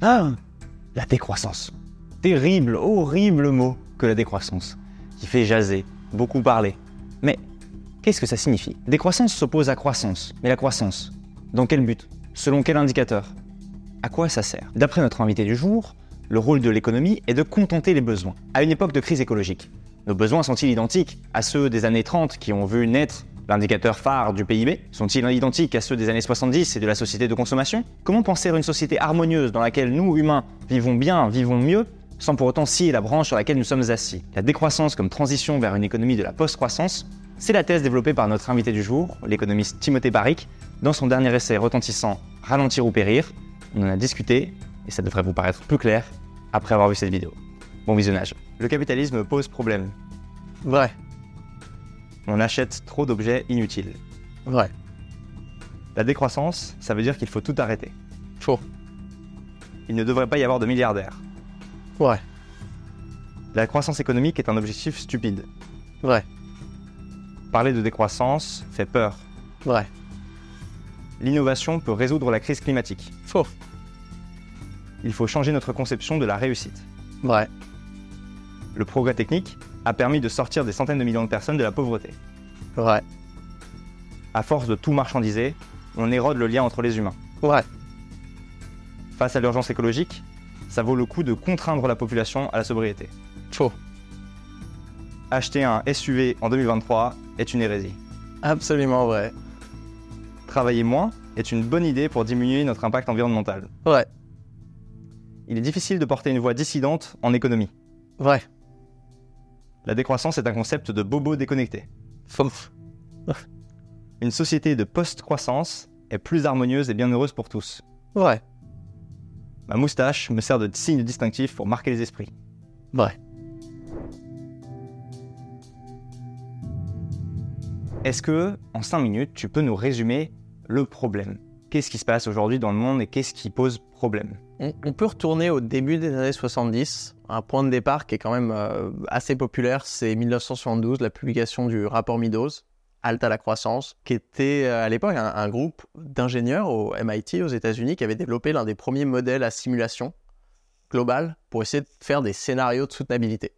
Ah, la décroissance. Terrible, horrible mot que la décroissance, qui fait jaser, beaucoup parler. Mais qu'est-ce que ça signifie? Décroissance s'oppose à croissance, mais la croissance, dans quel but? Selon quel indicateur? À quoi ça sert? D'après notre invité du jour, le rôle de l'économie est de contenter les besoins, à une époque de crise écologique. Nos besoins sont-ils identiques à ceux des années 30 qui ont vu naître l'indicateur phare du PIB Sont-ils identiques à ceux des années 70 et de la société de consommation? Comment penser une société harmonieuse dans laquelle nous, humains, vivons bien, vivons mieux, sans pour autant scier la branche sur laquelle nous sommes assis? La décroissance comme transition vers une économie de la post-croissance, c'est la thèse développée par notre invité du jour, l'économiste Timothée Barrick, dans son dernier essai retentissant Ralentir ou périr. On en a discuté et ça devrait vous paraître plus clair après avoir vu cette vidéo. Bon visionnage. Le capitalisme pose problème. Vrai, On achète trop d'objets inutiles. vrai, La décroissance, ça veut dire qu'il faut tout arrêter. faux, Il ne devrait pas y avoir de milliardaires. vrai, La croissance économique est un objectif stupide. vrai, Parler de décroissance fait peur. vrai, L'innovation peut résoudre la crise climatique. faux, Il faut changer notre conception de la réussite. vrai, Le progrès technique a permis de sortir des centaines de millions de personnes de la pauvreté. vrai, À force de tout marchandiser, on érode le lien entre les humains. vrai, Face à l'urgence écologique, ça vaut le coup de contraindre la population à la sobriété. faux, Acheter un SUV en 2023 est une hérésie. absolument vrai, Travailler moins est une bonne idée pour diminuer notre impact environnemental. vrai, Il est difficile de porter une voix dissidente en économie. vrai, La décroissance est un concept de bobo déconnecté. faux, Une société de post-croissance est plus harmonieuse et bien heureuse pour tous. vrai, Ma moustache me sert de signe distinctif pour marquer les esprits. vrai. Est-ce que, en 5 minutes, tu peux nous résumer le problème? Qu'est-ce qui se passe aujourd'hui dans le monde et qu'est-ce qui pose problème? On, peut retourner au début des années 70. Un point de départ qui est quand même euh, assez populaire, c'est 1972, la publication du rapport Meadows, Halte à la croissance, qui était euh, à l'époque un, groupe d'ingénieurs au MIT aux États-Unis qui avait développé l'un des premiers modèles à simulation globale pour essayer de faire des scénarios de soutenabilité.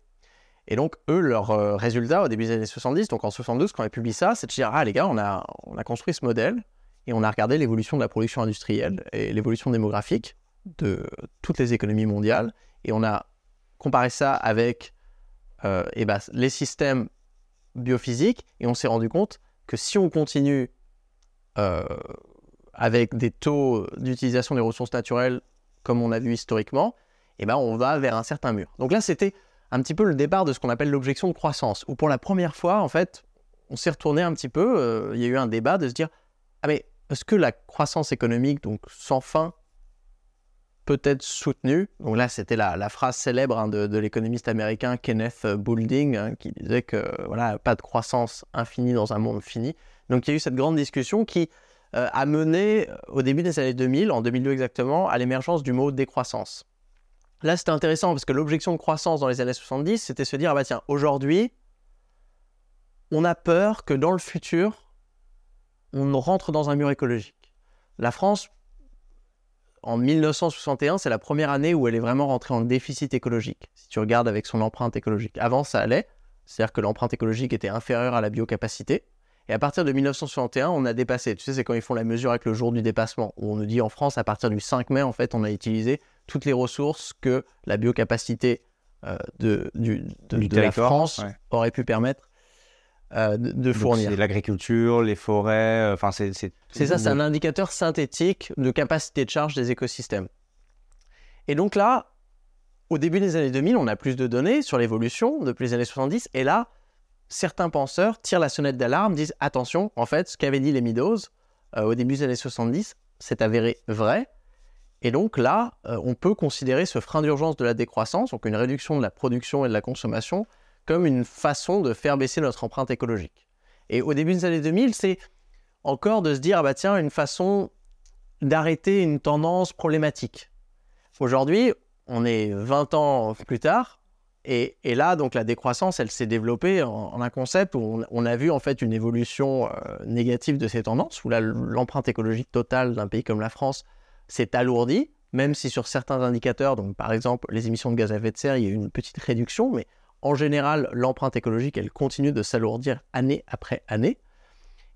Et donc, eux, leur euh, résultat au début des années 70, donc en 72, quand ils publient ça, c'est de dire Ah, les gars, on a construit ce modèle et on a regardé l'évolution de la production industrielle et l'évolution démographique de toutes les économies mondiales et on a comparé ça avec euh, eh ben, les systèmes biophysiques et on s'est rendu compte que si on continue euh, avec des taux d'utilisation des ressources naturelles comme on a vu historiquement, eh ben, on va vers un certain mur. Donc là, c'était un petit peu le départ de ce qu'on appelle l'objection de croissance, où pour la première fois, en fait, on s'est retourné un petit peu, euh, il y a eu un débat de se dire, ah mais est-ce que la croissance économique, donc sans fin, peut être soutenue Donc là, c'était la, phrase célèbre hein, de, de l'économiste américain Kenneth Boulding, hein, qui disait que voilà, pas de croissance infinie dans un monde fini. Donc il y a eu cette grande discussion qui euh, a mené euh, au début des années 2000, en 2002 exactement, à l'émergence du mot décroissance. Là, c'était intéressant parce que l'objection de croissance dans les années 70, c'était se dire, ah bah tiens, aujourd'hui, on a peur que dans le futur, on rentre dans un mur écologique. La France, en 1961, c'est la première année où elle est vraiment rentrée en déficit écologique, si tu regardes avec son empreinte écologique. Avant, ça allait, c'est-à-dire que l'empreinte écologique était inférieure à la biocapacité. Et à partir de 1961, on a dépassé. Tu sais, c'est quand ils font la mesure avec le jour du dépassement, où on nous dit en France, à partir du 5 mai, en fait, on a utilisé toutes les ressources que la biocapacité euh, de, du- de- Du de la France ouais. aurait pu permettre euh, de, fournir. C'est l'agriculture, les forêts, euh, enfin c'est... C'est C'est ça, c'est un indicateur synthétique de capacité de charge des écosystèmes. Et donc là, au début des années 2000, on a plus de données sur l'évolution depuis les années 70. Et là, certains penseurs tirent la sonnette d'alarme, disent attention, en fait, ce qu'avaient dit les Meadows euh, au début des années 70, c'est avéré vrai. Et donc là, euh, on peut considérer ce frein d'urgence de la décroissance, donc une réduction de la production et de la consommation, comme une façon de faire baisser notre empreinte écologique. Et au début des années 2000, c'est encore de se dire, ah bah tiens, une façon d'arrêter une tendance problématique. Aujourd'hui, on est 20 ans plus tard, et, là, donc la décroissance, elle s'est développée en, un concept où on, a vu en fait une évolution euh, négative de ces tendances, où l'empreinte écologique totale d'un pays comme la France s'est alourdie, même si sur certains indicateurs, donc par exemple les émissions de gaz à effet de serre, il y a eu une petite réduction, mais en général, l'empreinte écologique, elle continue de s'alourdir année après année.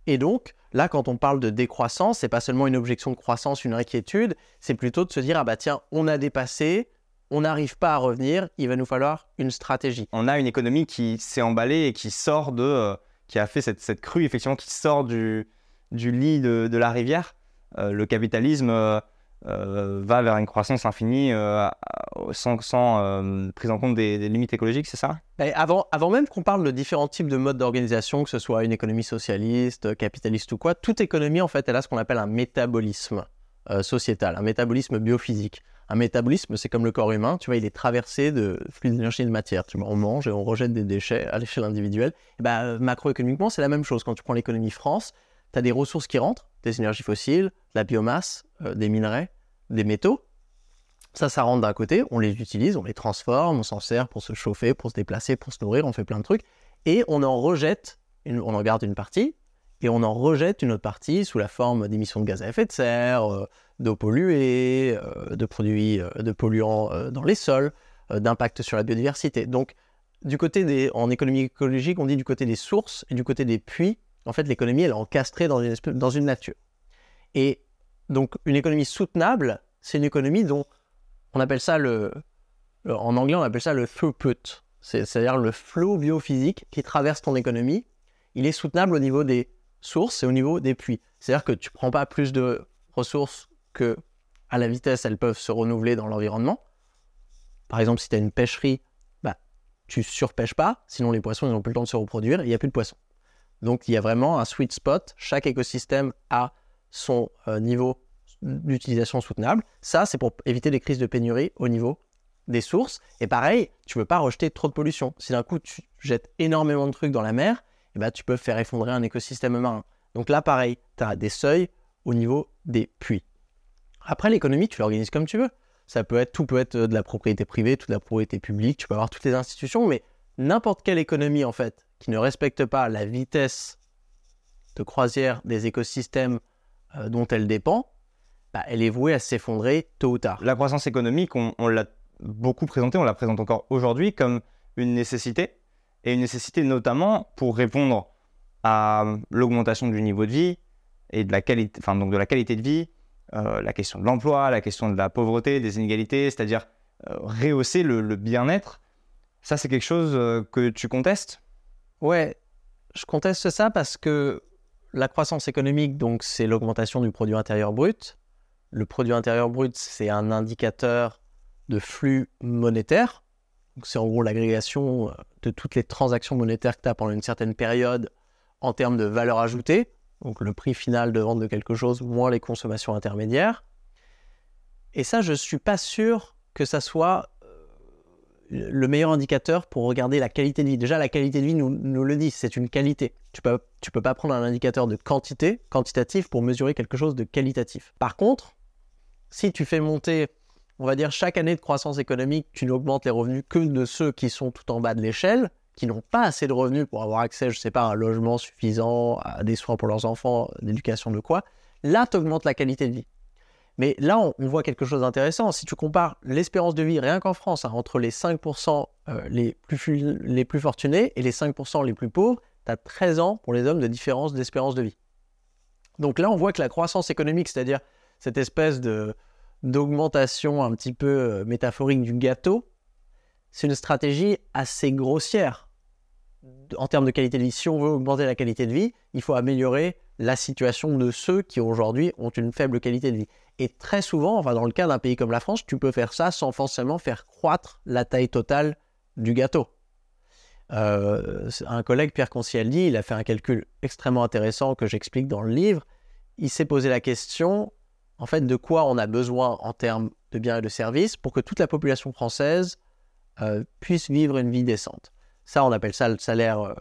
Et donc, là, quand on parle de décroissance, c'est pas seulement une objection de croissance, une inquiétude, c'est plutôt de se dire, ah bah tiens, on a dépassé, on n'arrive pas à revenir, il va nous falloir une stratégie. On a une économie qui s'est emballée et qui sort de, euh, qui a fait cette, cette, crue, effectivement, qui sort du, du lit de, la rivière. Euh, le capitalisme euh, va vers une croissance infinie euh, sans, euh, prise en compte des, limites écologiques, c'est ça? Et avant, même qu'on parle de différents types de modes d'organisation, que ce soit une économie socialiste, capitaliste ou quoi, toute économie, en fait, elle a ce qu'on appelle un métabolisme euh, sociétal, un métabolisme biophysique. Un métabolisme, c'est comme le corps humain, tu vois, il est traversé de flux d'énergie et de matière. Tu vois, on mange et on rejette des déchets à l'échelle individuelle. Bah, macroéconomiquement, c'est la même chose. Quand tu prends l'économie France, tu as des ressources qui rentrent, des énergies fossiles, la biomasse, euh, des minerais, des métaux. Ça, ça rentre d'un côté, on les utilise, on les transforme, on s'en sert pour se chauffer, pour se déplacer, pour se nourrir, on fait plein de trucs. Et on en rejette, on en garde une partie, et on en rejette une autre partie sous la forme d'émissions de gaz à effet de serre, euh, d'eau polluée, euh, de produits euh, de polluants dans les sols, d'impact sur la biodiversité. Donc, du côté des, en économie écologique, on dit du côté des sources et du côté des puits. En fait, l'économie, elle est encastrée dans une, dans une nature. Et donc, une économie soutenable, c'est une économie dont on appelle ça le, le- en anglais, on appelle ça le throughput. C'est- C'est-à-dire le flot biophysique qui traverse ton économie. Il est soutenable au niveau des sources et au niveau des puits. C'est-à-dire que tu prends pas plus de ressources que à la vitesse elles peuvent se renouveler dans l'environnement. Par exemple, si tu as une pêcherie, bah, tu surpêches pas, sinon les poissons n'ont plus le temps de se reproduire il n'y a plus de poissons. Donc il y a vraiment un sweet spot. Chaque écosystème a son euh, niveau d'utilisation soutenable. Ça, c'est pour éviter les crises de pénurie au niveau des sources. Et pareil, tu ne veux pas rejeter trop de pollution. Si d'un coup tu jettes énormément de trucs dans la mer, eh ben, tu peux faire effondrer un écosystème marin. Donc là, pareil, tu as des seuils au niveau des puits. Après, l'économie, tu l'organises comme tu veux. Ça peut être, tout peut être de la propriété privée, toute la propriété publique, tu peux avoir toutes les institutions, mais n'importe quelle économie, en fait, qui ne respecte pas la vitesse de croisière des écosystèmes euh, dont elle dépend, bah, elle est vouée à s'effondrer tôt ou tard. La croissance économique, on, on l'a beaucoup présenté, on la présente encore aujourd'hui comme une nécessité, et une nécessité notamment pour répondre à l'augmentation du niveau de vie et de la qualité, enfin donc de la qualité de vie, euh, la question de l'emploi, la question de la pauvreté, des inégalités, c'est-à-dire euh, rehausser le, le bien-être. Ça, c'est quelque chose euh, que tu contestes? Ouais, je conteste ça parce que la croissance économique, donc, c'est l'augmentation du produit intérieur brut. Le produit intérieur brut, c'est un indicateur de flux monétaire. C'est en gros l'agrégation euh, de toutes les transactions monétaires que tu as pendant une certaine période en termes de valeur ajoutée. Donc, le prix final de vente de quelque chose moins les consommations intermédiaires. Et ça, je ne suis pas sûr que ça soit le meilleur indicateur pour regarder la qualité de vie. Déjà, la qualité de vie nous, le dit, c'est une qualité. Tu peux, tu peux pas prendre un indicateur de quantité, quantitatif, pour mesurer quelque chose de qualitatif. Par contre, si tu fais monter, on va dire, chaque année de croissance économique, tu n'augmentes les revenus que de ceux qui sont tout en bas de l'échelle, qui n'ont pas assez de revenus pour avoir accès, je sais pas, à un logement suffisant, à des soins pour leurs enfants, d'éducation de quoi, là, tu augmentes la qualité de vie. Mais là, on, voit quelque chose d'intéressant. Si tu compares l'espérance de vie, rien qu'en France, hein, entre les 5% euh, les, plus, les plus fortunés et les 5% les plus pauvres, tu as 13 ans pour les hommes de différence d'espérance de vie. Donc là, on voit que la croissance économique, c'est-à-dire cette espèce d'augmentation un petit peu euh, métaphorique du gâteau, c'est une stratégie assez grossière en termes de qualité de vie. Si on veut augmenter la qualité de vie, il faut améliorer la situation de ceux qui aujourd'hui ont une faible qualité de vie. Et très souvent, enfin dans le cas d'un pays comme la France, tu peux faire ça sans forcément faire croître la taille totale du gâteau. Euh, un collègue, Pierre Concialdi, il a fait un calcul extrêmement intéressant que j'explique dans le livre. Il s'est posé la question, en fait, de quoi on a besoin en termes de biens et de services pour que toute la population française euh, puisse vivre une vie décente. Ça, on appelle ça le salaire euh,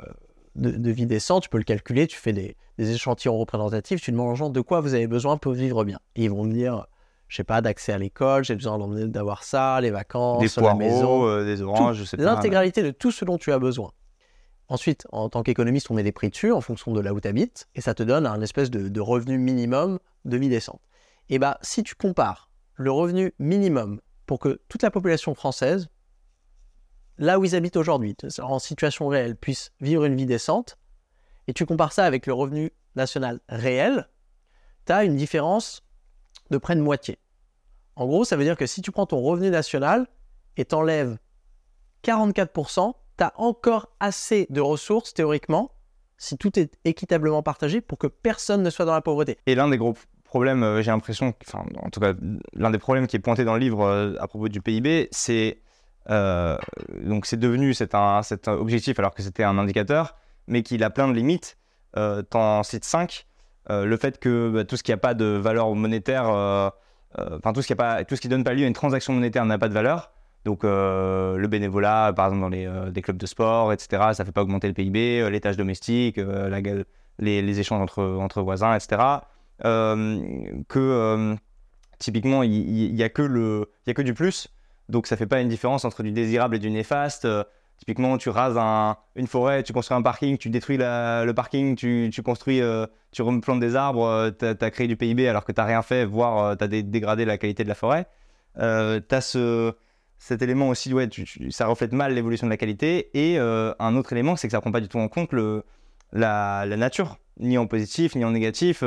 de, de vie décente. Tu peux le calculer, tu fais des, des échantillons représentatifs, tu demandes aux gens de quoi vous avez besoin pour vivre bien. Et ils vont me dire, je sais pas, d'accès à l'école, j'ai besoin d'avoir ça, les vacances, Des la maison, poireaux, euh, des oranges, je sais pas. l'intégralité de tout ce dont tu as besoin. Ensuite, en tant qu'économiste, on met des prix dessus en fonction de là où tu habites, et ça te donne un espèce de, de revenu minimum de vie décente. Et bah, si tu compares le revenu minimum pour que toute la population française, là où ils habitent aujourd'hui, en situation réelle, puisse vivre une vie décente, et tu compares ça avec le revenu national réel, tu as une différence de près de moitié. En gros, ça veut dire que si tu prends ton revenu national et t'enlèves 44%, tu as encore assez de ressources théoriquement, si tout est équitablement partagé, pour que personne ne soit dans la pauvreté. Et l'un des gros problèmes, euh, j'ai l'impression, enfin, en tout cas, l'un des problèmes qui est pointé dans le livre euh, à propos du PIB, c'est donc c'est devenu cet, objectif alors que c'était un indicateur, mais qu'il a plein de limites. Euh, T'en cites 5. le fait que bah, tout ce qui n'a pas de valeur monétaire, enfin tout ce qui a donne pas lieu à une transaction monétaire n'a pas de valeur. Donc le bénévolat, par exemple dans les des clubs de sport, etc. Ça fait pas augmenter le PIB, les tâches domestiques, les, échanges entre, voisins, etc. que typiquement il n'y a que du plus donc ça fait pas une différence entre du désirable et du néfaste. Euh, typiquement, tu rases une forêt, tu construis un parking, tu détruis le parking, tu, construis, euh, tu replantes des arbres, tu as, créé du PIB alors que tu n'as rien fait, voire tu as dégradé la qualité de la forêt. Euh, tu as ce, cet élément aussi, ouais, ça reflète mal l'évolution de la qualité. Et un autre élément, c'est que ça prend pas du tout en compte la, nature, ni en positif, ni en négatif.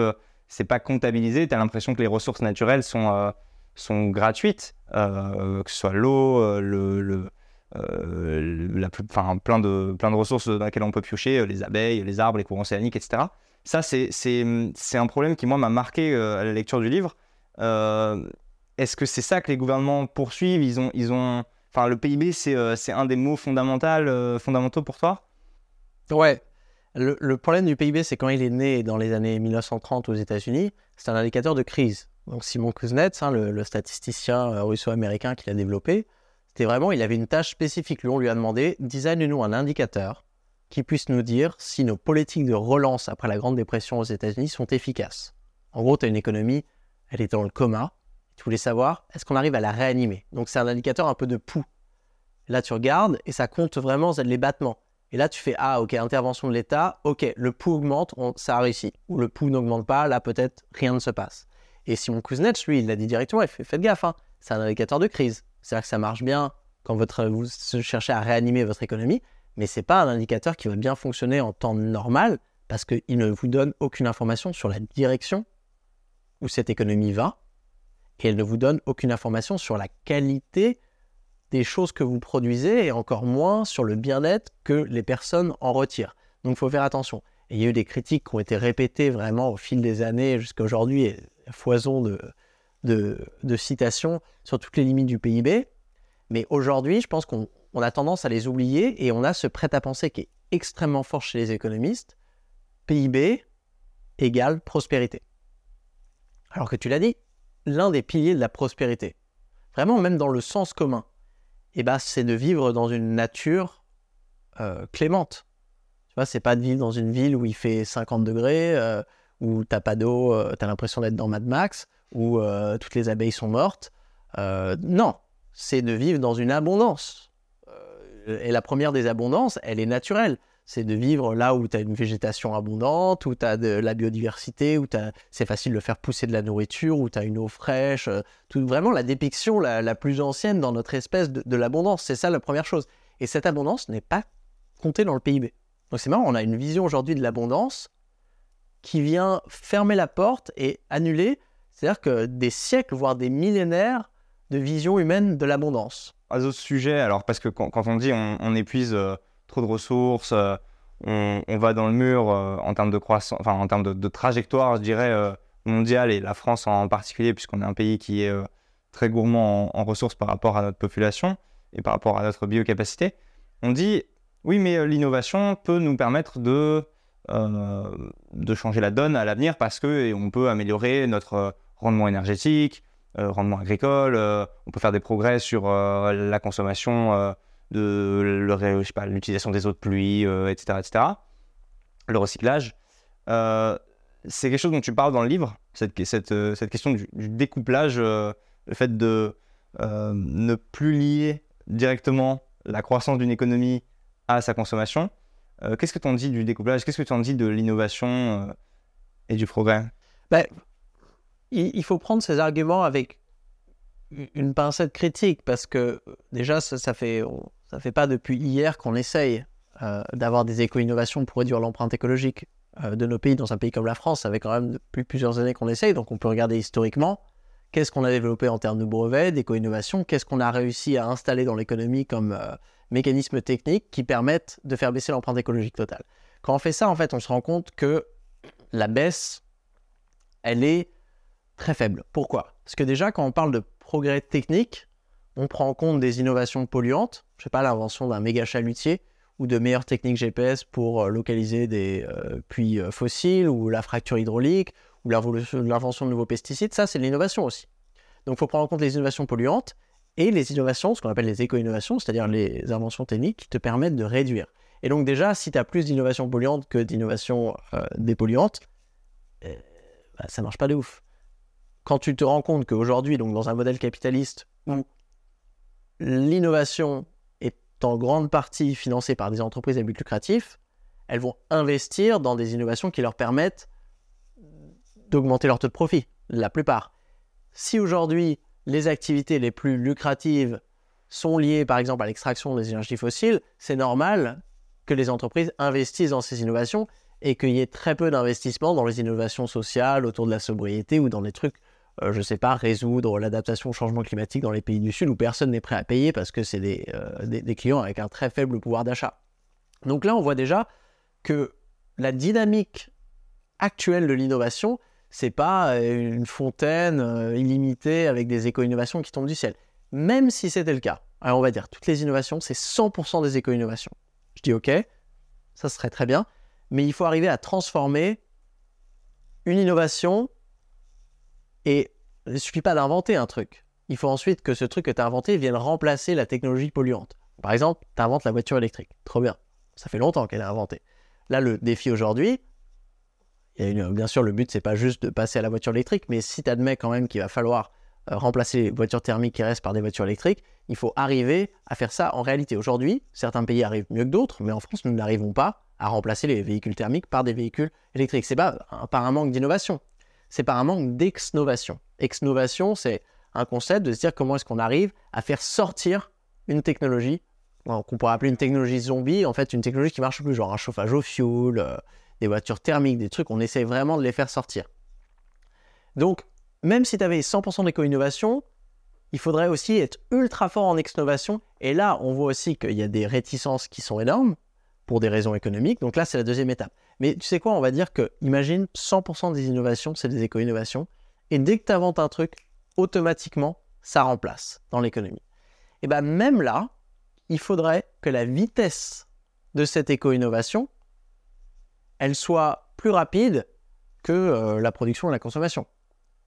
c'est pas comptabilisé, tu as l'impression que les ressources naturelles sont sont gratuites, euh, que ce soit l'eau, euh, le, euh, la plein, de, plein de ressources dans lesquelles on peut piocher, les abeilles, les arbres, les courants océaniques, etc. Ça, c'est un problème qui, moi, m'a marqué à la lecture du livre. Est-ce que c'est ça que les gouvernements poursuivent? Ils ont, ils ont... Le PIB, c'est un des mots fondamentaux, pour toi? Ouais. Le, problème du PIB, c'est quand il est né dans les années 1930 aux États-Unis, c'est un indicateur de crise donc Simon Kuznets, hein, le, statisticien euh, russo-américain qui l'a développé, c'était vraiment, il avait une tâche spécifique. Lui, on lui a demandé, design-nous un indicateur qui puisse nous dire si nos politiques de relance après la Grande Dépression aux États-Unis sont efficaces. En gros, tu as une économie, elle est dans le coma. Tu voulais savoir, est-ce qu'on arrive à la réanimer? Donc, c'est un indicateur un peu de pouls. Là, tu regardes et ça compte vraiment les battements. Et là, tu fais, ah, ok, intervention de l'État, ok, le pouls augmente, ça a réussi. Ou le pouls n'augmente pas, là, peut-être rien ne se passe. Et Simon Kuznets, lui, il l'a dit directement, faites gaffe, hein, c'est un indicateur de crise. C'est-à-dire que ça marche bien quand vous cherchez à réanimer votre économie, mais ce n'est pas un indicateur qui va bien fonctionner en temps normal parce qu'il ne vous donne aucune information sur la direction où cette économie va et elle ne vous donne aucune information sur la qualité des choses que vous produisez et encore moins sur le bien-être que les personnes en retirent. Donc il faut faire attention. Il y a eu des critiques qui ont été répétées vraiment au fil des années jusqu'à aujourd'hui, foison de, de, citations sur toutes les limites du PIB. Mais aujourd'hui, je pense qu'on a tendance à les oublier et on a ce prêt-à-penser qui est extrêmement fort chez les économistes. PIB égale prospérité. Alors que tu l'as dit, l'un des piliers de la prospérité, vraiment même dans le sens commun, eh ben, c'est de vivre dans une nature euh, clémente. Tu vois, c'est pas de vivre dans une ville où il fait 50 degrés, euh, où t'as pas d'eau, euh, tu as l'impression d'être dans Mad Max, où euh, toutes les abeilles sont mortes. Euh, non, c'est de vivre dans une abondance. et la première des abondances, elle est naturelle. C'est de vivre là où tu as une végétation abondante, où tu as de la biodiversité, où c'est facile de faire pousser de la nourriture, où tu as une eau fraîche. Vraiment la dépiction la, plus ancienne dans notre espèce de l'abondance. C'est ça la première chose. Et cette abondance n'est pas comptée dans le PIB. Donc c'est marrant, on a une vision aujourd'hui de l'abondance qui vient fermer la porte et annuler, c'est-à-dire que des siècles, voire des millénaires de vision humaine de l'abondance. À ce sujet, alors parce que quand, on dit on, épuise euh, trop de ressources, euh, on, va dans le mur euh, en termes de croissance, enfin en termes de, trajectoire, je dirais mondiale et la France en particulier, puisqu'on est un pays qui est très gourmand en, ressources par rapport à notre population et par rapport à notre biocapacité. On dit oui, mais l'innovation peut nous permettre de euh, de changer la donne à l'avenir parce que on peut améliorer notre rendement énergétique, euh, rendement agricole, euh, on peut faire des progrès sur la consommation de l'utilisation des eaux de pluie, etc., etc. Le recyclage. c'est quelque chose dont tu parles dans le livre, cette, cette, question du découplage, le fait de ne plus lier directement la croissance d'une économie à sa consommation. Euh, qu'est-ce que tu en dis du découplage? Qu'est-ce que tu en dis de l'innovation euh, et du progrès? Ben, il, faut prendre ces arguments avec une pincette critique parce que déjà, ça, ça fait, ça fait pas depuis hier qu'on essaye euh, d'avoir des éco-innovations pour réduire l'empreinte écologique euh, de nos pays dans un pays comme la France. Ça fait quand même depuis plusieurs années qu'on essaye, donc on peut regarder historiquement qu'est-ce qu'on a développé en termes de brevets, d'éco-innovation, qu'est-ce qu'on a réussi à installer dans l'économie comme euh, mécanismes techniques qui permettent de faire baisser l'empreinte écologique totale? Quand on fait ça, en fait, on se rend compte que la baisse, elle est très faible. Pourquoi? Parce que déjà, quand on parle de progrès technique, on prend en compte des innovations polluantes, je sais pas, l'invention d'un méga chalutier ou de meilleures techniques GPS pour euh, localiser des euh, puits euh, fossiles ou la fracture hydraulique ou l'invention de nouveaux pesticides, ça c'est l'innovation aussi. Donc il faut prendre en compte les innovations polluantes et les innovations, ce qu'on appelle les éco-innovations, c'est-à-dire les inventions techniques qui te permettent de réduire. Et donc déjà, si tu as plus d'innovations polluantes que d'innovations dépolluantes, bah, ça marche pas de ouf. Quand tu te rends compte qu'aujourd'hui, dans un modèle capitaliste où l'innovation est en grande partie financée par des entreprises à but lucratif, elles vont investir dans des innovations qui leur permettent d'augmenter leur taux de profit, la plupart. Si aujourd'hui les activités les plus lucratives sont liées par exemple à l'extraction des énergies fossiles, c'est normal que les entreprises investissent dans ces innovations et qu'il y ait très peu d'investissements dans les innovations sociales autour de la sobriété ou dans des trucs euh, je ne sais pas, résoudre l'adaptation au changement climatique dans les pays du Sud où personne n'est prêt à payer parce que c'est des, euh, clients avec un très faible pouvoir d'achat. Donc là, on voit déjà que la dynamique actuelle de l'innovation, c'est pas euh, une fontaine illimitée avec des éco-innovations qui tombent du ciel. Même si c'était le cas, on va dire toutes les innovations, c'est 100% des éco-innovations. Je dis ok, ça serait très bien, mais il faut arriver à transformer une innovation et il ne suffit pas d'inventer un truc. Il faut ensuite que ce truc que tu as inventé vienne remplacer la technologie polluante. Par exemple, tu inventes la voiture électrique. Trop bien. Ça fait longtemps qu'elle est inventée. Là, le défi aujourd'hui, bien sûr, le but, c'est pas juste de passer à la voiture électrique, mais si tu admets quand même qu'il va falloir euh, remplacer les voitures thermiques qui restent par des voitures électriques, il faut arriver à faire ça en réalité. Aujourd'hui, certains pays arrivent mieux que d'autres, mais en France, nous n'arrivons pas à remplacer les véhicules thermiques par des véhicules électriques. C'est pas par un manque d'innovation, c'est par un manque d'exnovation. Exnovation, c'est un concept de se dire comment est-ce qu'on arrive à faire sortir une technologie qu'on pourrait appeler une technologie zombie, en fait une technologie qui marche plus, genre un chauffage au fioul, euh, des voitures thermiques, des trucs, on essaie vraiment de les faire sortir. Donc, même si tu avais 100% d'éco-innovation, il faudrait aussi être ultra fort en exnovation. Et là, on voit aussi qu'il y a des réticences qui sont énormes pour des raisons économiques. Donc là, c'est la deuxième étape. Mais tu sais quoi, on va dire que, imagine, 100% des innovations, c'est des éco-innovations. Et dès que tu inventes un truc, automatiquement, ça remplace dans l'économie. Et bien même là, il faudrait que la vitesse de cette éco-innovation, elle soit plus rapide que euh, la production et la consommation.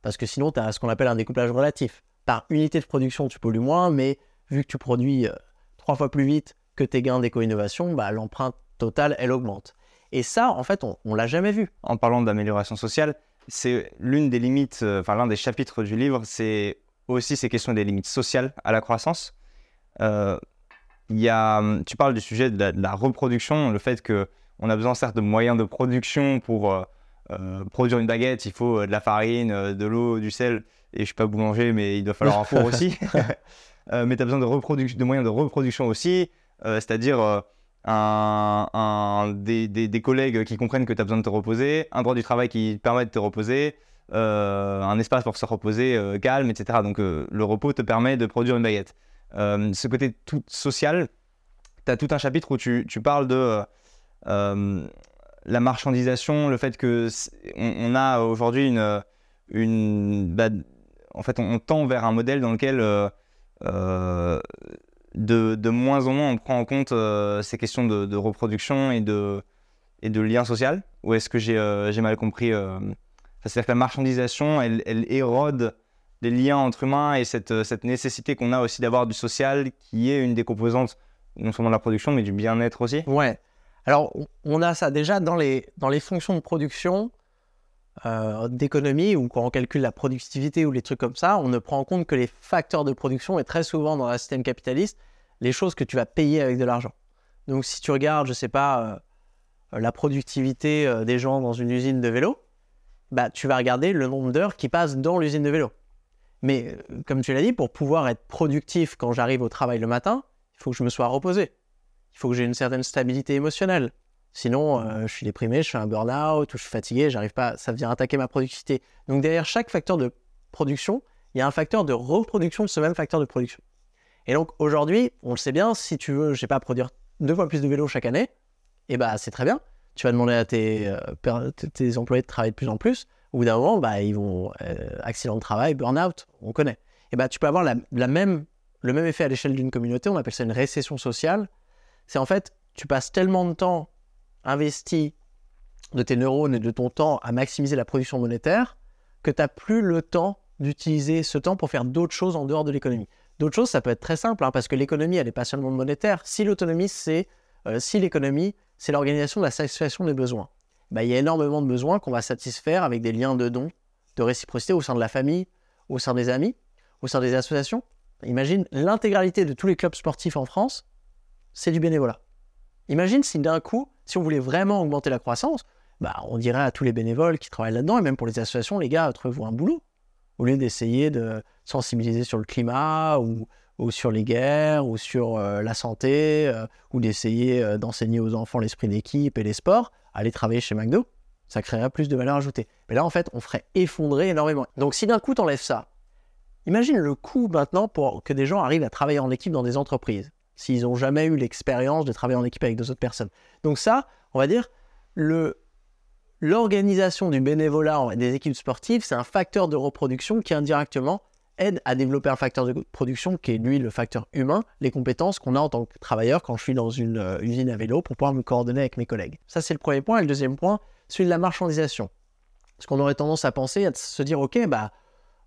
Parce que sinon, tu as ce qu'on appelle un découplage relatif. Par unité de production, tu pollues moins, mais vu que tu produis euh, trois fois plus vite que tes gains d'éco-innovation, bah, l'empreinte totale, elle augmente. Et ça, en fait, on ne l'a jamais vu. En parlant d'amélioration sociale, c'est l'une des limites, euh, enfin l'un des chapitres du livre, c'est aussi ces questions des limites sociales à la croissance. Y a, tu parles du sujet de la, reproduction, le fait qu'on a besoin certes de moyens de production pour euh, euh, produire une baguette, il faut de la farine, de l'eau, du sel, et je suis pas boulanger, mais il doit falloir un four aussi. mais tu as besoin de, de moyens de reproduction aussi, c'est-à-dire un, des, collègues qui comprennent que tu as besoin de te reposer, un droit du travail qui permet de te reposer, euh, un espace pour se reposer euh, calme, etc. Donc euh, le repos te permet de produire une baguette. ce côté tout social, tu as tout un chapitre où tu, parles de la marchandisation, le fait que on, a aujourd'hui une, en fait on, tend vers un modèle dans lequel de, moins en moins on prend en compte euh, ces questions de, reproduction et de, et de lien social Ou est-ce que j'ai euh, mal compris euh, C'est-à-dire que la marchandisation, elle, érode les liens entre humains et cette, cette nécessité qu'on a aussi d'avoir du social qui est une des composantes non seulement de la production mais du bien-être aussi Ouais. Alors on a ça déjà dans les, dans les fonctions de production. d'économie ou quand on calcule la productivité ou les trucs comme ça, on ne prend en compte que les facteurs de production et très souvent dans un système capitaliste, les choses que tu vas payer avec de l'argent. Donc si tu regardes, je sais pas, euh, la productivité euh, des gens dans une usine de vélo, bah, tu vas regarder le nombre d'heures qui passent dans l'usine de vélo. Mais euh, comme tu l'as dit, pour pouvoir être productif quand j'arrive au travail le matin, il faut que je me sois reposé. Il faut que j'ai une certaine stabilité émotionnelle. Sinon, euh, je suis déprimé, je fais un burn-out ou je suis fatigué, j'arrive pas, ça vient attaquer ma productivité. Donc derrière chaque facteur de production, il y a un facteur de reproduction de ce même facteur de production. Et donc aujourd'hui, on le sait bien, si tu veux, je sais pas, produire deux fois plus de vélo chaque année, eh ben c'est très bien. Tu vas demander à tes, euh, tes employés de travailler de plus en plus. Au bout d'un moment, bah, ils vont euh, accident de travail, burn-out, on connaît. Et bah, tu peux avoir la, même, le même effet à l'échelle d'une communauté. On appelle ça une récession sociale. C'est en fait, tu passes tellement de temps investi de tes neurones et de ton temps à maximiser la production monétaire que tu n'as plus le temps d'utiliser ce temps pour faire d'autres choses en dehors de l'économie. D'autres choses, ça peut être très simple, hein, parce que l'économie, elle n'est pas seulement monétaire. Si l'autonomie, c'est euh, si l'économie, c'est l'organisation de la satisfaction des besoins, bah, il y a énormément de besoins qu'on va satisfaire avec des liens de dons, de réciprocité au sein de la famille, au sein des amis, au sein des associations. Imagine l'intégralité de tous les clubs sportifs en France, c'est du bénévolat. Imagine si d'un coup, si on voulait vraiment augmenter la croissance, bah, on dirait à tous les bénévoles qui travaillent là-dedans, et même pour les associations, les gars, trouvez-vous un boulot au lieu d'essayer de sensibiliser sur le climat ou, sur les guerres ou sur euh, la santé euh, ou d'essayer euh, d'enseigner aux enfants l'esprit d'équipe et les sports, aller travailler chez McDo, ça créerait plus de valeur ajoutée. Mais là, en fait, on ferait effondrer énormément. Donc si d'un coup, tu enlèves ça, imagine le coût maintenant pour que des gens arrivent à travailler en équipe dans des entreprises, s'ils n'ont jamais eu l'expérience de travailler en équipe avec d'autres personnes. Donc ça, on va dire, le l'organisation du bénévolat des équipes sportives, c'est un facteur de reproduction qui indirectement aide à développer un facteur de production qui est lui le facteur humain, les compétences qu'on a en tant que travailleur quand je suis dans une euh, usine à vélo pour pouvoir me coordonner avec mes collègues. Ça c'est le premier point. Et le deuxième point, celui de la marchandisation. Parce qu'on aurait tendance à penser, à se dire, ok, bah,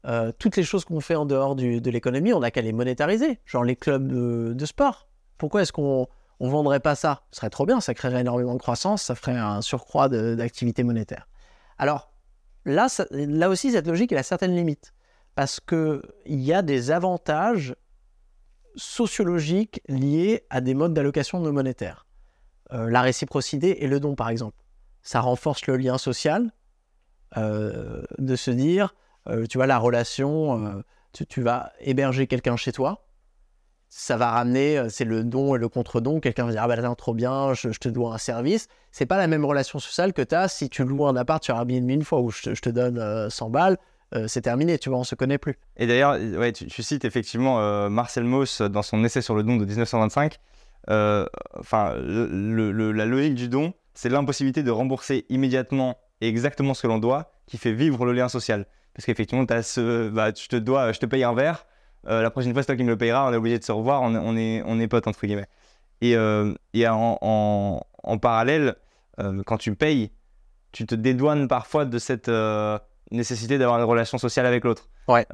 euh, toutes les choses qu'on fait en dehors de l'économie, on n'a qu'à les monétariser, genre les clubs de sport. Pourquoi est-ce qu'on on vendrait pas ça? Ce serait trop bien, ça créerait énormément de croissance, ça ferait un surcroît d'activité monétaire. Alors là, là aussi, cette logique, elle a certaines limites. Parce qu'il y a des avantages sociologiques liés à des modes d'allocation non monétaires. Euh, la réciprocité et le don, par exemple. Ça renforce le lien social, euh, de se dire, euh, tu vois, la relation, tu, vas héberger quelqu'un chez toi, ça va ramener, euh, c'est le don et le contre-don. Quelqu'un va dire, ah bah trop bien, je, te dois un service. C'est pas la même relation sociale que tu as si tu loues un appart sur Airbnb une fois où je te, donne 100 euh, balles. Euh, c'est terminé, tu vois, on se connaît plus. Et d'ailleurs, ouais, tu, cites effectivement Marcel Mauss dans son essai sur le don de 1925. Enfin, la logique du don, c'est l'impossibilité de rembourser immédiatement et exactement ce que l'on doit qui fait vivre le lien social. Parce qu'effectivement, ce, bah, je te dois, je te paye un verre, euh, la prochaine fois, c'est toi qui me le payeras, on est obligé de se revoir, on, est, on est potes, entre guillemets. Et, euh, en, en, parallèle, euh, quand tu payes, tu te dédouanes parfois de cette nécessité d'avoir une relation sociale avec l'autre. Ouais.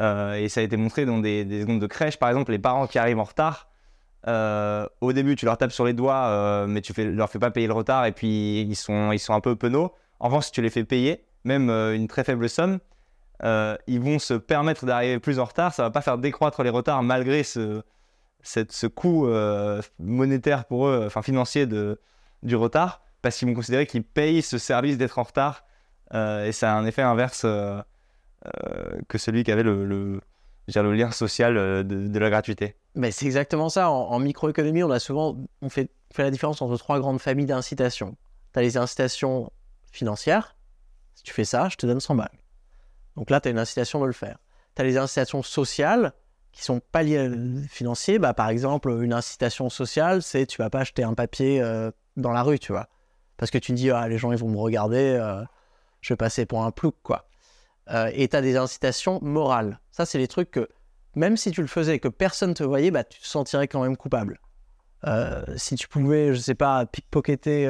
et ça a été montré dans des, des, secondes de crèche, par exemple, les parents qui arrivent en retard. au début, tu leur tapes sur les doigts, mais tu fais, leur fais pas payer le retard, et puis ils sont, ils sont un peu penauds. En revanche, si tu les fais payer, même une très faible somme, euh, ils vont se permettre d'arriver plus en retard. Ça va pas faire décroître les retards malgré ce, coût euh, monétaire pour eux, enfin financier du retard, parce qu'ils vont considérer qu'ils payent ce service d'être en retard. Euh, et ça a un effet inverse que celui qui avait le, lien social de, la gratuité. Mais c'est exactement ça. En, microéconomie, on a souvent on fait, fait la différence entre trois grandes familles d'incitations. Tu as les incitations financières. Si tu fais ça, je te donne 100 balles. Donc là, tu as une incitation de le faire. Tu as les incitations sociales qui sont pas liées financier. Bah, par exemple, une incitation sociale, c'est tu vas pas acheter un papier euh, dans la rue, tu vois. Parce que tu te dis, ah, les gens, ils vont me regarder, euh, je vais passer pour un plouc, quoi. Euh, et tu as des incitations morales. Ça, c'est les trucs que, même si tu le faisais et que personne te voyait, bah, tu te sentirais quand même coupable. si tu pouvais, je sais pas, pickpocketer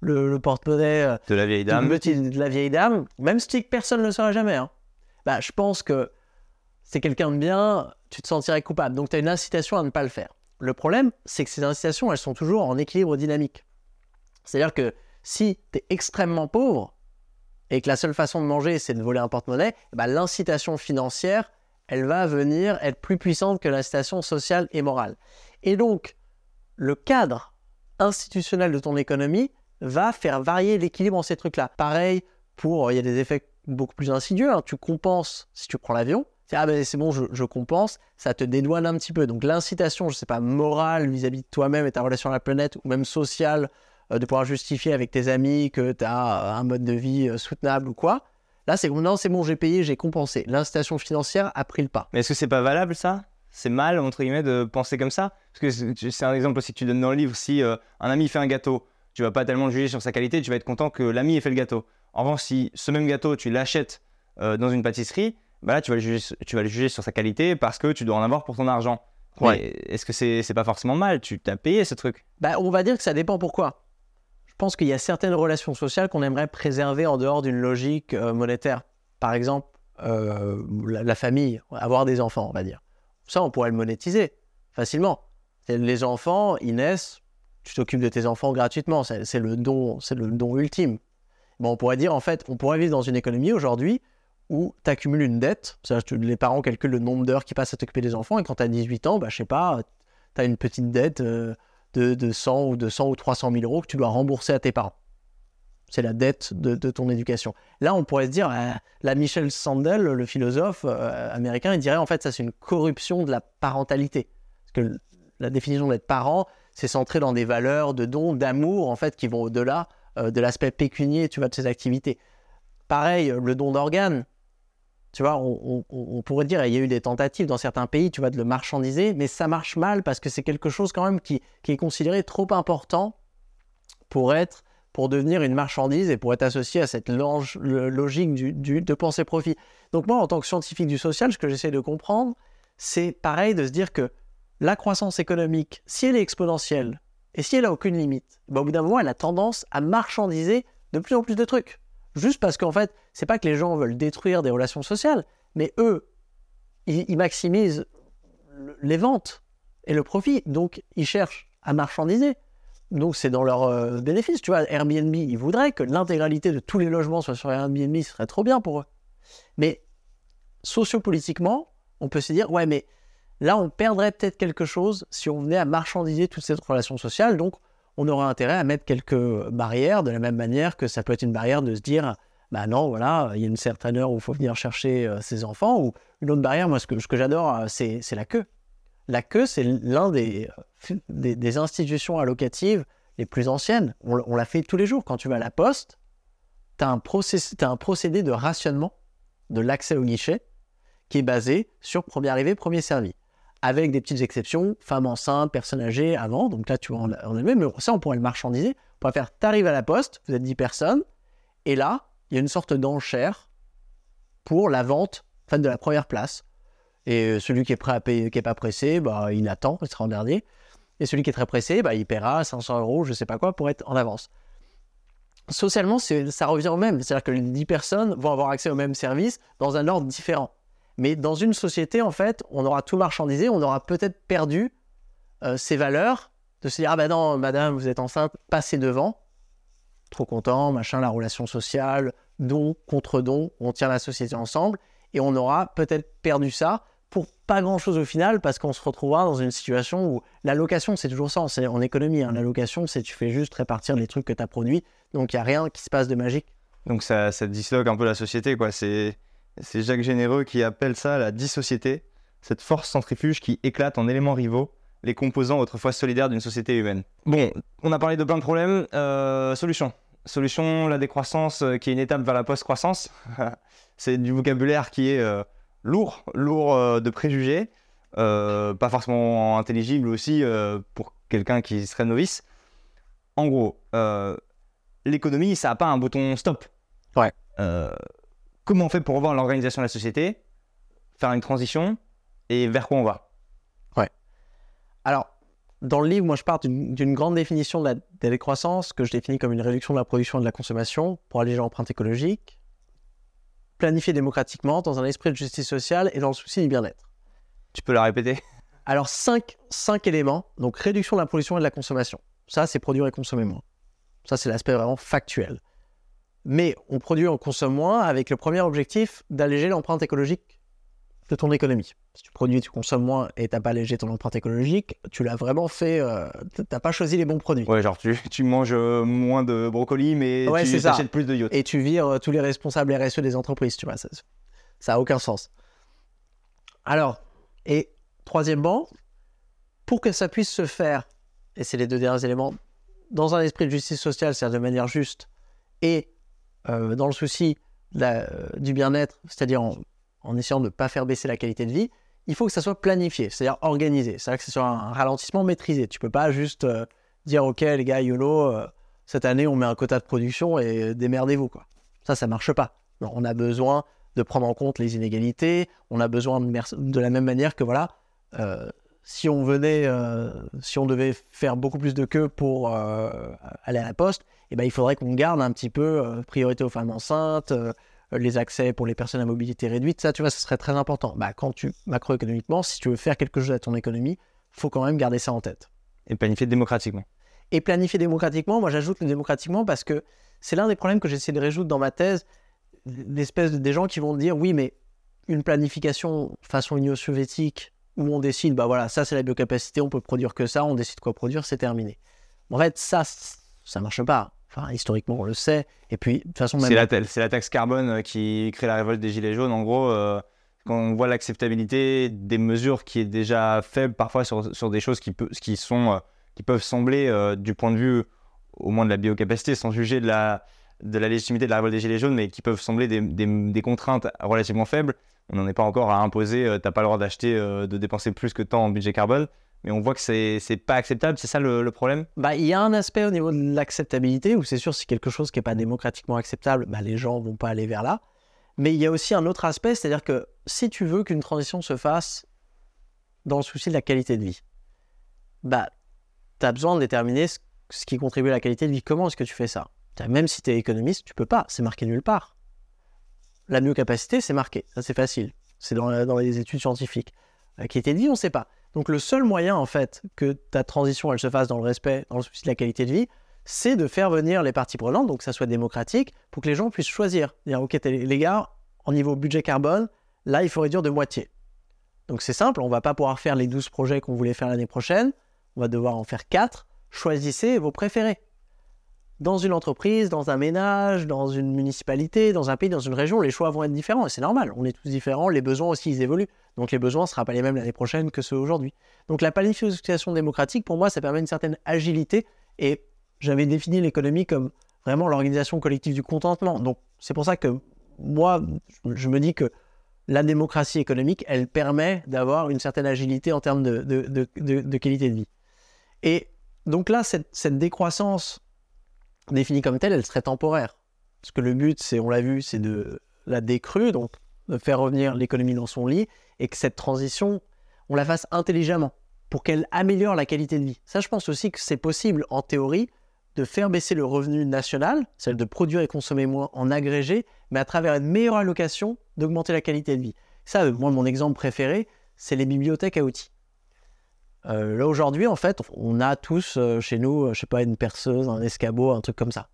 le, porte-monnaie euh, de la vieille dame. De la vieille dame, même si personne ne le saura jamais. Hein. Bah, je pense que c'est quelqu'un de bien, tu te sentirais coupable. Donc tu as une incitation à ne pas le faire. Le problème, c'est que ces incitations, elles sont toujours en équilibre dynamique. C'est-à-dire que si tu es extrêmement pauvre et que la seule façon de manger, c'est de voler un porte-monnaie, bah, l'incitation financière, elle va venir être plus puissante que l'incitation sociale et morale. Et donc, le cadre institutionnel de ton économie va faire varier l'équilibre en ces trucs-là. Pareil pour, il y a des effets beaucoup plus insidieux. Hein. Tu compenses si tu prends l'avion, ah ben c'est bon, je, compense, ça te dédouane un petit peu. Donc l'incitation, je sais pas, morale vis-à-vis de toi-même et ta relation à la planète, ou même sociale, euh, de pouvoir justifier avec tes amis que tu as un mode de vie soutenable ou quoi. Là, c'est non, c'est bon, j'ai payé, j'ai compensé. L'incitation financière a pris le pas. Mais est-ce que c'est pas valable ça? C'est mal, entre guillemets, de penser comme ça? Parce que c'est un exemple aussi que tu donnes dans le livre. Si un ami fait un gâteau, tu vas pas tellement le juger sur sa qualité, tu vas être content que l'ami ait fait le gâteau. En revanche, si ce même gâteau, tu l'achètes dans une pâtisserie, bah là, tu vas, le juger, tu vas le juger sur sa qualité parce que tu dois en avoir pour ton argent. Ouais. Est-ce que c'est n'est pas forcément mal? Tu t'as payé ce truc? Bah, On va dire que ça dépend pourquoi. Je pense qu'il y a certaines relations sociales qu'on aimerait préserver en dehors d'une logique euh, monétaire. Par exemple, euh, la, famille, avoir des enfants, on va dire. Ça, on pourrait le monétiser facilement. Les enfants, ils naissent, tu t'occupes de tes enfants gratuitement. C'est le don, c'est le don ultime. Bon, on pourrait dire en fait, on pourrait vivre dans une économie aujourd'hui où tu accumules une dette. Les parents calculent le nombre d'heures qui passent à t'occuper des enfants et quand tu as 18 ans, bah, je sais pas, tu as une petite dette euh, de, de, 100 ou 200 ou 300 000 euros que tu dois rembourser à tes parents. C'est la dette de, ton éducation. Là, on pourrait se dire, ah, la Michel Sandel, le philosophe euh, américain, il dirait en fait, ça c'est une corruption de la parentalité. Parce que la définition d'être parent, c'est centré dans des valeurs de dons, d'amour, en fait, qui vont au-delà euh, de l'aspect pécunier, tu vois, de ces activités. Pareil, le don d'organes, tu vois, on, pourrait dire, il y a eu des tentatives dans certains pays, tu vois, de le marchandiser, mais ça marche mal parce que c'est quelque chose quand même qui, est considéré trop important pour être, pour devenir une marchandise et pour être associé à cette logique de penser profit. Donc moi, en tant que scientifique du social, ce que j'essaie de comprendre, c'est pareil de se dire que la croissance économique, si elle est exponentielle et si elle a aucune limite, ben, au bout d'un moment, elle a tendance à marchandiser de plus en plus de trucs. Juste parce qu'en fait, c'est pas que les gens veulent détruire des relations sociales, mais eux, ils, maximisent les ventes et le profit. Donc, ils cherchent à marchandiser. Donc, c'est dans leur euh, bénéfice. Tu vois, Airbnb, ils voudraient que l'intégralité de tous les logements soient sur Airbnb, ce serait trop bien pour eux. Mais sociopolitiquement, on peut se dire, ouais, mais là, on perdrait peut-être quelque chose si on venait à marchandiser toute cette relation sociale. Donc, on aurait intérêt à mettre quelques barrières, de la même manière que ça peut être une barrière de se dire, bah non, voilà, il y a une certaine heure où il faut venir chercher euh, ses enfants, ou une autre barrière, moi ce que, j'adore, euh, c'est, la queue. La queue, c'est l'un des, euh, des, institutions allocatives les plus anciennes. On, la fait tous les jours. Quand tu vas à la poste, tu as, as, un procédé de rationnement de l'accès au guichet qui est basé sur premier arrivé, premier servi avec des petites exceptions, femmes enceintes, personnes âgées avant. Donc là, tu vois, on a, mais ça, on pourrait le marchandiser. On pourrait faire, t'arrives à la poste, vous êtes 10 personnes, et là, il y a une sorte d'enchère pour la vente fin, de la première place. Et celui qui est prêt à payer, qui n'est pas pressé, bah, il attend, il sera en dernier. Et celui qui est très pressé, bah, il paiera 500 euros, je ne sais pas quoi, pour être en avance. Socialement, ça revient au même. C'est-à-dire que les 10 personnes vont avoir accès au même service dans un ordre différent. Mais dans une société, en fait, on aura tout marchandisé, on aura peut-être perdu euh, ses valeurs, de se dire, ah ben non, madame, vous êtes enceinte, passez devant. Trop content, machin, la relation sociale, don contre don, on tient la société ensemble. Et on aura peut-être perdu ça pour pas grand-chose au final, parce qu'on se retrouvera dans une situation où l'allocation, c'est toujours ça, c'est en économie. Hein, l'allocation, c'est tu fais juste répartir les trucs que tu as produits, donc il n'y a rien qui se passe de magique. Donc ça, ça disloque un peu la société, quoi. C'est c'est Jacques Généreux qui appelle ça la dissociété, cette force centrifuge qui éclate en éléments rivaux les composants autrefois solidaires d'une société humaine. Bon, on a parlé de plein de problèmes. Euh, solution. Solution, la décroissance euh, qui est une étape vers la post-croissance. c'est du vocabulaire qui est euh, lourd, lourd de préjugés, pas forcément intelligible aussi pour quelqu'un qui serait novice. En gros, l'économie, ça n'a pas un bouton stop. Ouais comment on fait pour revoir l'organisation de la société, faire une transition et vers quoi on va? Ouais. Alors, dans le livre, moi, je pars d'une grande définition de la décroissance que je définis comme une réduction de la production et de la consommation pour alléger l'empreinte écologique, planifier démocratiquement dans un esprit de justice sociale et dans le souci du bien-être. Tu peux la répéter? Alors, cinq, cinq éléments. Donc, réduction de la production et de la consommation. Ça, c'est produire et consommer moins. Ça, c'est l'aspect vraiment factuel mais on produit, on consomme moins avec le premier objectif d'alléger l'empreinte écologique de ton économie. Si tu produis, tu consommes moins et t'as pas allégé ton empreinte écologique, tu l'as vraiment fait, euh, t'as pas choisi les bons produits. Ouais, genre tu, tu manges euh, moins de brocolis, mais tu achètes plus de yachts. Et tu vires euh, tous les responsables RSE des entreprises, tu vois, ça, ça a aucun sens. Alors, et troisièmement, pour que ça puisse se faire, et c'est les deux derniers éléments, dans un esprit de justice sociale, c'est-à-dire de manière juste, et euh, dans le souci euh, du bien-être, c'est-à-dire en, essayant de ne pas faire baisser la qualité de vie, il faut que ça soit planifié, c'est-à-dire organisé. C'est-à-dire que ce soit un ralentissement maîtrisé. Tu peux pas juste euh, dire, OK, les gars, YOLO, cette année, on met un quota de production et démerdez-vous. Quoi. Ça, ça marche pas. on a besoin de prendre en compte les inégalités. On a besoin de, de la même manière que, voilà, si on venait, si on devait faire beaucoup plus de queue pour aller à la poste, eh ben, il faudrait qu'on garde un petit peu euh, priorité aux femmes enceintes, euh, les accès pour les personnes à mobilité réduite. Ça, tu vois, ce serait très important. Bah, quand tu, macroéconomiquement, si tu veux faire quelque chose à ton économie, faut quand même garder ça en tête. Et planifier démocratiquement. Et planifier démocratiquement, moi j'ajoute le démocratiquement parce que c'est l'un des problèmes que j'essaie de résoudre dans ma thèse, l'espèce de, des gens qui vont dire oui, mais une planification façon Union soviétique où on décide, bah voilà, ça c'est la biocapacité, on peut produire que ça, on décide quoi produire, c'est terminé. En fait, ça, ça marche pas. Enfin, historiquement, on le sait. Et puis, de toute façon, même... C'est la, taxe carbone euh, qui crée la révolte des Gilets jaunes. En gros, euh, quand on voit l'acceptabilité des mesures qui est déjà faible parfois sur, sur des choses qui, qui, sont, euh, qui peuvent sembler, du point de vue au moins de la biocapacité, sans juger de la, de la légitimité de la révolte des Gilets jaunes, mais qui peuvent sembler des, des, des contraintes relativement faibles, on n'en est pas encore à imposer, tu n'as pas le droit d'acheter, de dépenser plus que tant en budget carbone mais on voit que c'est n'est pas acceptable, c'est ça le, problème? Bah il y a un aspect au niveau de l'acceptabilité où c'est sûr si quelque chose qui n'est pas démocratiquement acceptable, bah, les gens vont pas aller vers là. Mais il y a aussi un autre aspect, c'est-à-dire que si tu veux qu'une transition se fasse dans le souci de la qualité de vie, bah tu as besoin de déterminer ce, qui contribue à la qualité de vie. Comment est-ce que tu fais ça? Même si tu es économiste, tu peux pas, c'est marqué nulle part. La capacité, c'est marqué, c'est facile. C'est dans, dans les études scientifiques. La qualité de vie, on ne sait pas. Donc le seul moyen en fait que ta transition elle se fasse dans le respect, dans le souci de la qualité de vie, c'est de faire venir les parties prenantes, donc que ça soit démocratique, pour que les gens puissent choisir. Dire ok les gars, en niveau budget carbone, là il faut réduire de moitié. Donc c'est simple, on va pas pouvoir faire les 12 projets qu'on voulait faire l'année prochaine, on va devoir en faire 4. Choisissez vos préférés dans une entreprise, dans un ménage, dans une municipalité, dans un pays, dans une région, les choix vont être différents et c'est normal. On est tous différents, les besoins aussi ils évoluent. Donc les besoins ne seront pas les mêmes l'année prochaine que ceux aujourd'hui. Donc la planification démocratique, pour moi, ça permet une certaine agilité et j'avais défini l'économie comme vraiment l'organisation collective du contentement. Donc c'est pour ça que moi, je me dis que la démocratie économique, elle permet d'avoir une certaine agilité en termes de, qualité de vie. Et donc là, cette décroissance définie comme telle, elle serait temporaire. Parce que le but, c'est, on l'a vu, c'est de la décrue, donc de faire revenir l'économie dans son lit, et que cette transition, on la fasse intelligemment, pour qu'elle améliore la qualité de vie. Ça, je pense aussi que c'est possible, en théorie, de faire baisser le revenu national, celle de produire et consommer moins en agrégé, mais à travers une meilleure allocation, d'augmenter la qualité de vie. Ça, moi, mon exemple préféré, c'est les bibliothèques à outils. Euh, là aujourd'hui, en fait, on a tous euh, chez nous, euh, je sais pas, une perceuse, un escabeau, un truc comme ça.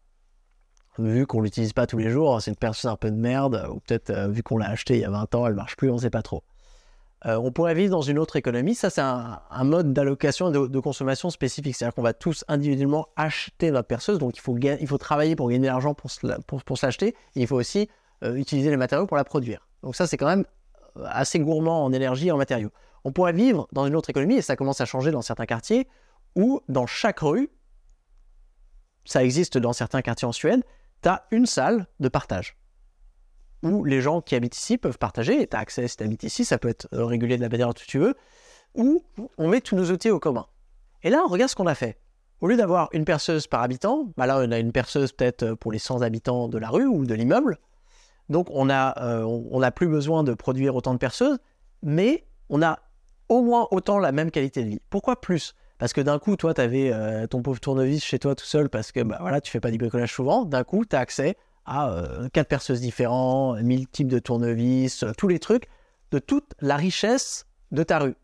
Vu qu'on l'utilise pas tous les jours, c'est une perceuse un peu de merde, ou peut-être vu qu'on l'a acheté il y a 20 ans, elle marche plus, on sait pas trop. on pourrait vivre dans une autre économie. Ça, c'est un, mode d'allocation et de, consommation spécifique. C'est-à-dire qu'on va tous individuellement acheter notre perceuse. Donc, il faut, il faut travailler pour gagner de l'argent pour, pour, pour s'acheter. Et il faut aussi utiliser les matériaux pour la produire. Donc, ça, c'est quand même assez gourmand en énergie et en matériaux. On pourrait vivre dans une autre économie, et ça commence à changer dans certains quartiers, où dans chaque rue, ça existe dans certains quartiers en Suède, tu as une salle de partage. Où les gens qui habitent ici peuvent partager, et tu as accès si tu habites ici, ça peut être euh, régulé de la manière dont tu veux, où on met tous nos outils au commun. Et là, on regarde ce qu'on a fait. Au lieu d'avoir une perceuse par habitant, bah là, on a une perceuse peut-être pour les 100 habitants de la rue ou de l'immeuble. Donc, on n'a euh, plus besoin de produire autant de perceuses, mais on a au moins autant la même qualité de vie. Pourquoi plus? Parce que d'un coup, toi, tu avais euh, ton pauvre tournevis chez toi tout seul parce que bah, voilà, tu fais pas du bricolage souvent. D'un coup, tu as accès à euh, quatre perceuses différents, mille types de tournevis, euh, tous les trucs, de toute la richesse de ta rue,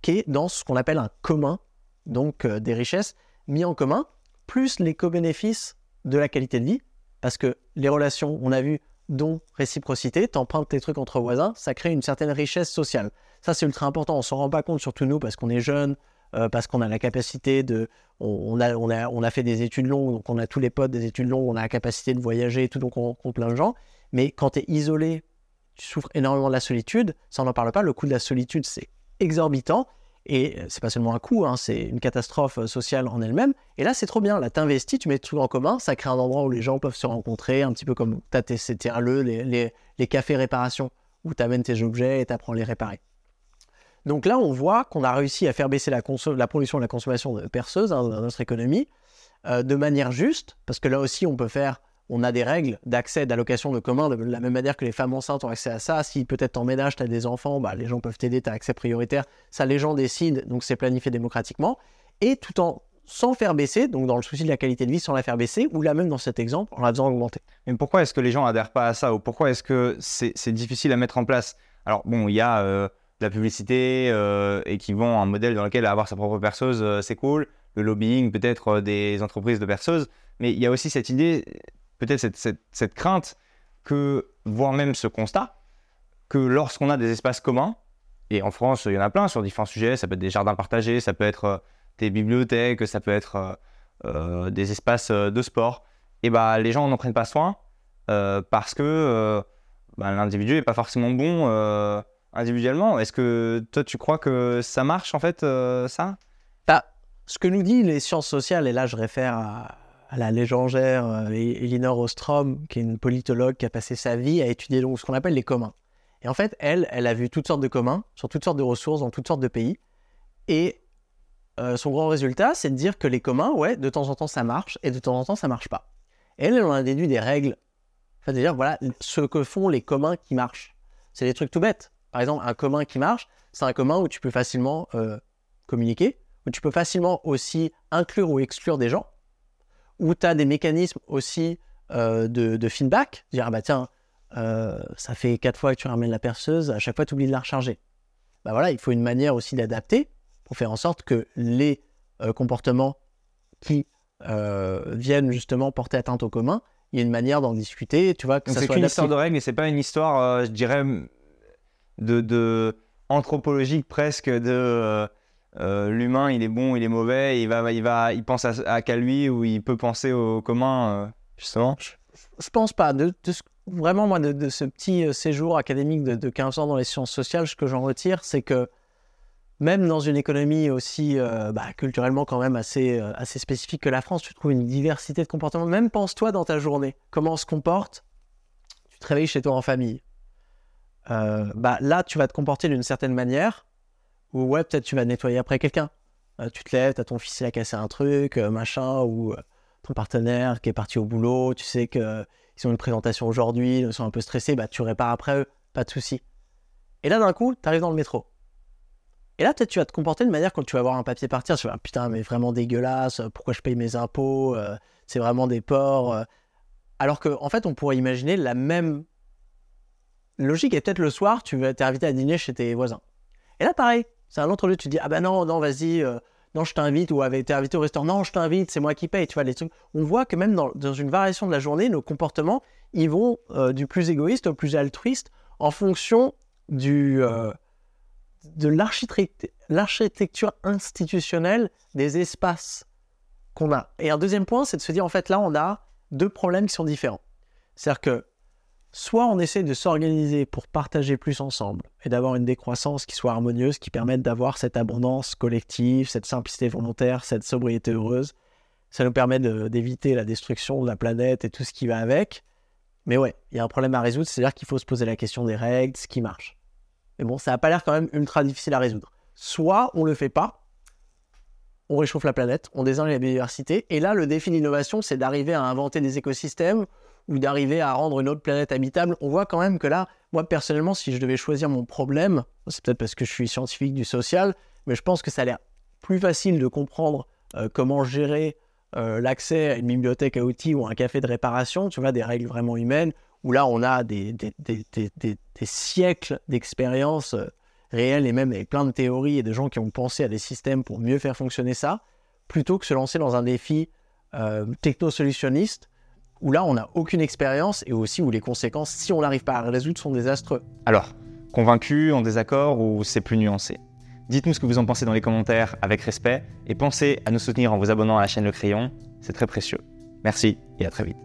qui est dans ce qu'on appelle un commun, donc des richesses mis en commun, plus les co-bénéfices de la qualité de vie, parce que les relations, on a vu, dont réciprocité, t'empruntes tes trucs entre voisins, ça crée une certaine richesse sociale. Ça, c'est ultra important. On s'en rend pas compte, surtout nous, parce qu'on est jeunes, euh, parce qu'on a la capacité de. On, a, on, a, on a fait des études longues, donc on a tous les potes des études longues, on a la capacité de voyager et tout, donc on compte plein de gens. Mais quand tu es isolé tu souffres énormément de la solitude. Ça, on n'en parle pas. Le coût de la solitude, c'est exorbitant. Et c'est pas seulement un coût, hein, c'est une catastrophe euh, sociale en elle-même. Et là, c'est trop bien. Là, t'investis, tu mets tout en commun, ça crée un endroit où les gens peuvent se rencontrer, un petit peu comme t'as tes CTRLE, les, les, cafés réparation, où t'amènes tes objets et t'apprends à les réparer. Donc là, on voit qu'on a réussi à faire baisser la, la pollution et la consommation de perceuse hein, dans notre économie euh, de manière juste, parce que là aussi, on peut faire on a des règles d'accès, d'allocation de commun, de la même manière que les femmes enceintes ont accès à ça. Si peut-être en ménage, tu as des enfants, bah, les gens peuvent t'aider, tu as accès prioritaire. Ça, les gens décident, donc c'est planifié démocratiquement. Et tout en sans faire baisser, donc dans le souci de la qualité de vie, sans la faire baisser, ou là même dans cet exemple, en la faisant augmenter. Mais pourquoi est-ce que les gens adhèrent pas à ça Ou pourquoi est-ce que c'est difficile à mettre en place? Alors bon, il y a euh, de la publicité euh, et qui vont un modèle dans lequel avoir sa propre perceuse, euh, c'est cool. Le lobbying, peut-être des entreprises de perceuses. Mais il y a aussi cette idée, peut-être cette, crainte que, voire même ce constat, que lorsqu'on a des espaces communs, et en France, il y en a plein sur différents sujets, ça peut être des jardins partagés, ça peut être euh, des bibliothèques, ça peut être euh, euh, des espaces de sport, et bah, les gens n'en prennent pas soin parce que bah, l'individu n'est pas forcément bon individuellement. Est-ce que toi, tu crois que ça marche en fait, ça? Bah, Ce que nous dit les sciences sociales, et là je réfère à, à la légendaire euh, Elinor Ostrom, qui est une politologue qui a passé sa vie à étudier donc, ce qu'on appelle les communs. Et en fait, elle, elle a vu toutes sortes de communs sur toutes sortes de ressources dans toutes sortes de pays. Et euh, son grand résultat, c'est de dire que les communs, ouais, de temps en temps ça marche et de temps en temps ça marche pas. Et elle, elle en a déduit des règles. Enfin, dire voilà, ce que font les communs qui marchent. C'est des trucs tout bêtes. Par exemple, un commun qui marche, c'est un commun où tu peux facilement euh, communiquer, où tu peux facilement aussi inclure ou exclure des gens où tu as des mécanismes aussi euh, de, feedback, dire ah bah tiens, euh, ça fait quatre fois que tu ramènes la perceuse, à chaque fois tu oublies de la recharger. Bah voilà, il faut une manière aussi d'adapter pour faire en sorte que les euh, comportements qui viennent justement porter atteinte au commun, il y a une manière d'en discuter, tu vois. Que c'est une histoire de règles et c'est pas une histoire, je dirais, de, de anthropologique presque de euh, l'humain, il est bon, il est mauvais, il va, il va, il pense à, qu'à lui ou il peut penser au commun, euh, justement. Je, je, pense pas. De, vraiment, moi, de, ce petit euh, séjour académique de, 15 ans dans les sciences sociales, ce que j'en retire, c'est que même dans une économie aussi bah, culturellement quand même assez, assez spécifique que la France, tu trouves une diversité de comportements. Même pense-toi dans ta journée, comment on se comporte? Tu te réveilles chez toi en famille. bah, là, tu vas te comporter d'une certaine manière ou ouais, peut-être tu vas nettoyer après quelqu'un. Euh, tu te lèves, t'as ton fils qui a cassé un truc, euh, machin, ou euh, ton partenaire qui est parti au boulot, tu sais qu'ils ont une présentation aujourd'hui, ils sont un peu stressés, bah tu répares après eux, pas de souci. Et là, d'un coup, tu arrives dans le métro. Et là, peut-être tu vas te comporter de manière quand tu vas voir un papier partir, tu vas putain, mais vraiment dégueulasse, pourquoi je paye mes impôts, c'est vraiment des porcs. Alors qu'en en fait, on pourrait imaginer la même logique, et peut-être le soir, tu vas être invité à dîner chez tes voisins. Et là, pareil, c'est un autre lieu, tu dis, ah ben non, non, vas-y, euh, non, je t'invite, ou avait été invité au restaurant, non, je t'invite, c'est moi qui paye, tu vois, les trucs. On voit que même dans, une variation de la journée, nos comportements, ils vont euh, du plus égoïste au plus altruiste en fonction du, euh, de l'architecture institutionnelle des espaces qu'on a. Et un deuxième point, c'est de se dire, en fait, là, on a deux problèmes qui sont différents. C'est-à-dire que soit on essaie de s'organiser pour partager plus ensemble et d'avoir une décroissance qui soit harmonieuse, qui permette d'avoir cette abondance collective, cette simplicité volontaire, cette sobriété heureuse. Ça nous permet d'éviter la destruction de la planète et tout ce qui va avec. Mais ouais, il y a un problème à résoudre, c'est-à-dire qu'il faut se poser la question des règles, ce qui marche. Mais bon, ça n'a pas l'air quand même ultra difficile à résoudre. Soit on ne le fait pas, on réchauffe la planète, on désigne la biodiversité, et là, le défi d'innovation, c'est d'arriver à inventer des écosystèmes ou d'arriver à rendre une autre planète habitable, on voit quand même que là, moi personnellement, si je devais choisir mon problème, c'est peut-être parce que je suis scientifique du social, mais je pense que ça a l'air plus facile de comprendre euh, comment gérer euh, l'accès à une bibliothèque à outils ou un café de réparation, tu vois, des règles vraiment humaines, où là, on a des, siècles d'expérience euh, réelles et même avec plein de théories et de gens qui ont pensé à des systèmes pour mieux faire fonctionner ça, plutôt que se lancer dans un défi techno-solutionniste où là, on n'a aucune expérience et aussi où les conséquences, si on n'arrive pas à résoudre, sont désastreux. Alors, convaincu, en désaccord ou c'est plus nuancé? Dites-nous ce que vous en pensez dans les commentaires avec respect et pensez à nous soutenir en vous abonnant à la chaîne Le Crayon, c'est très précieux. Merci et à très vite.